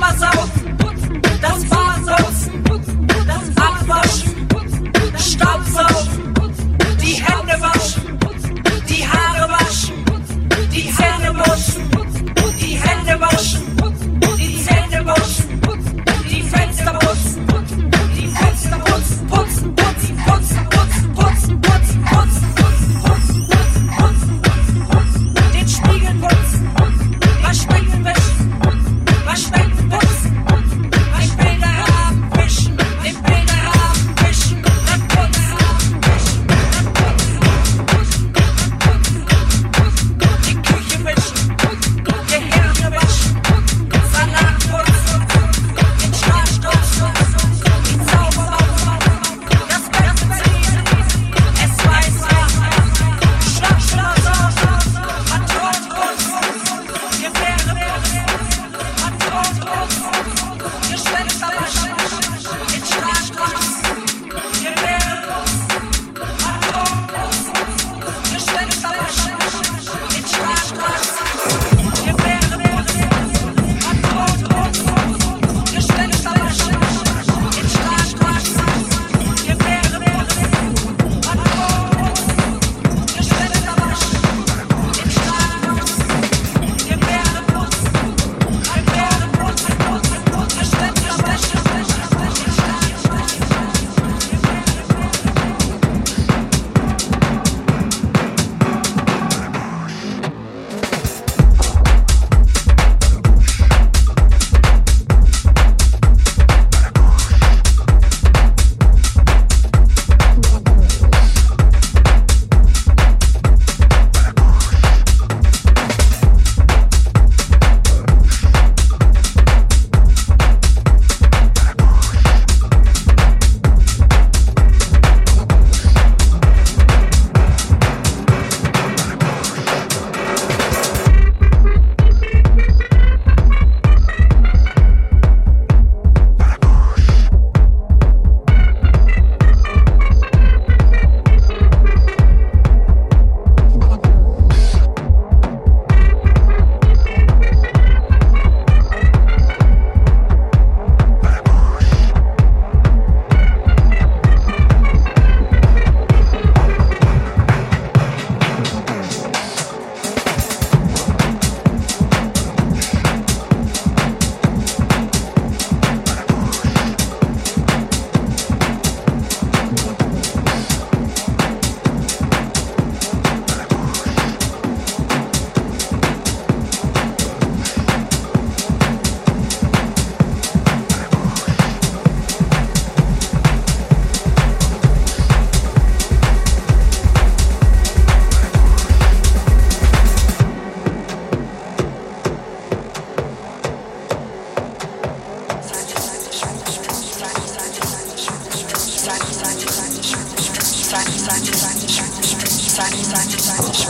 Sommer saugt. Bye.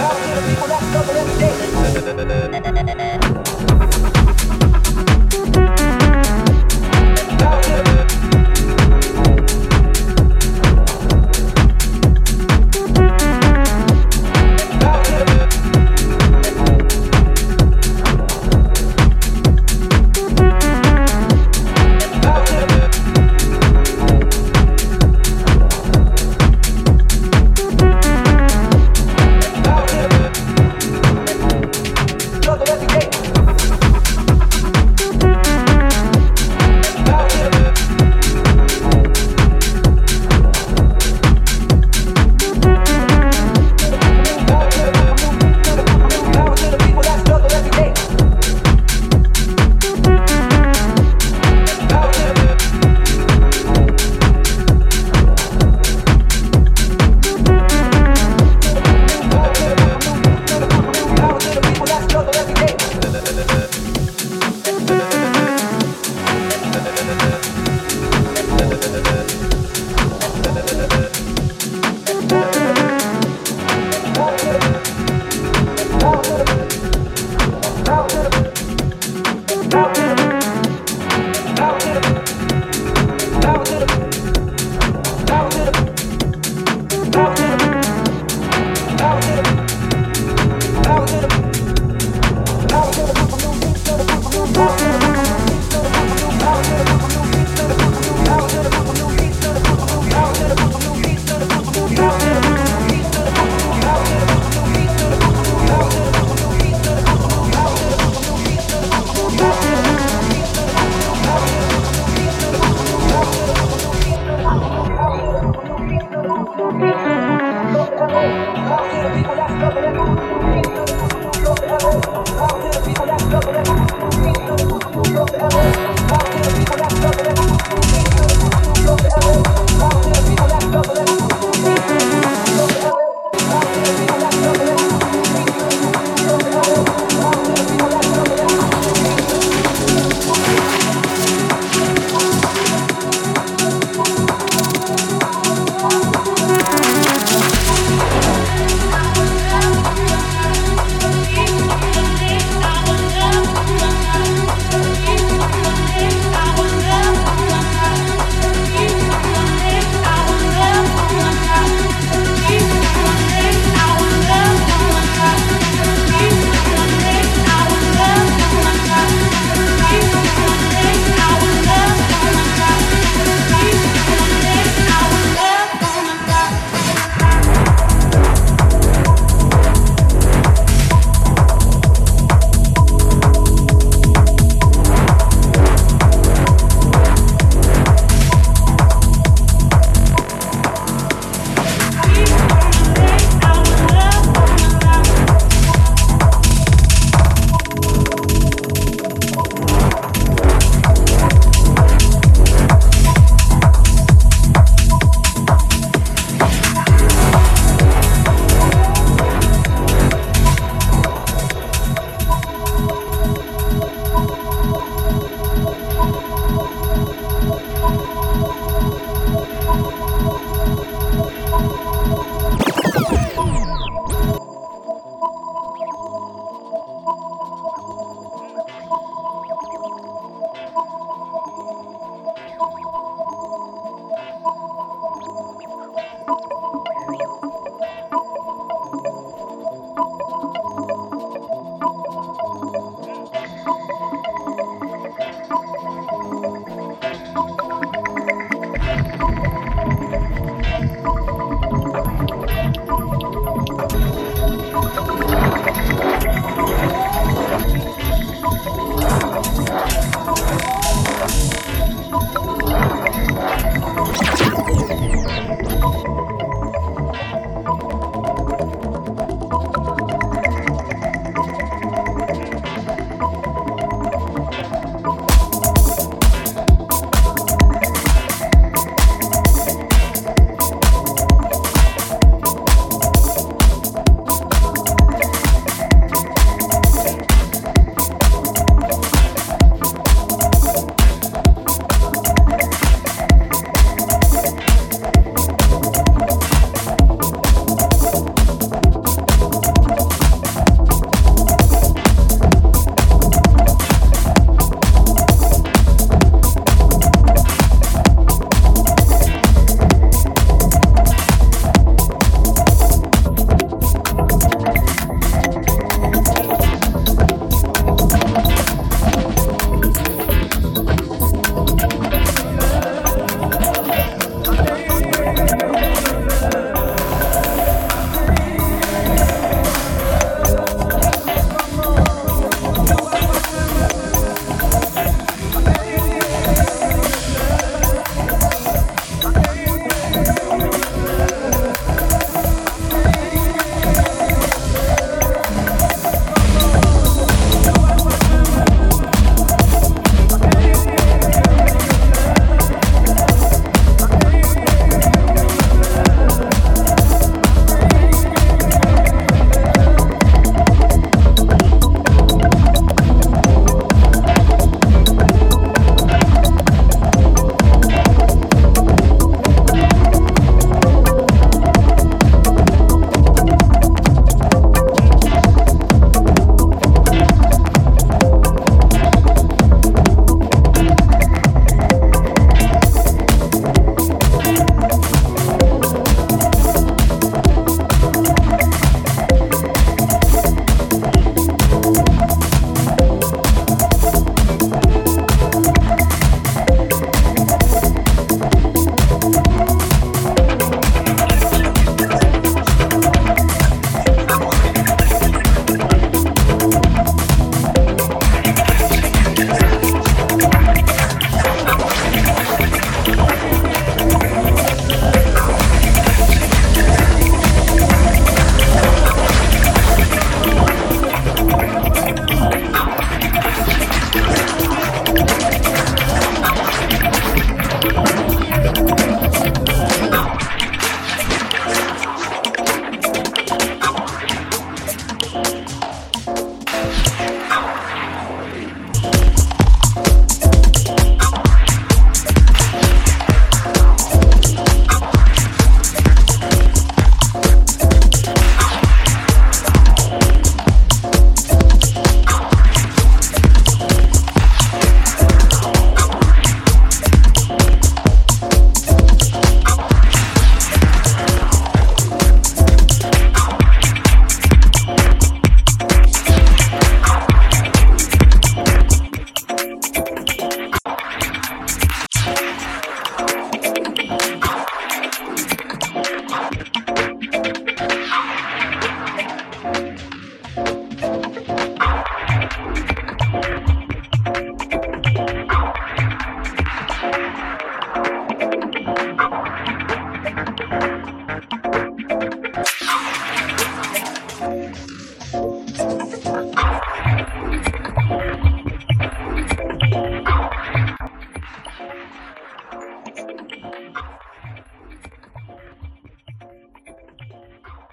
Back to the people that's government daily.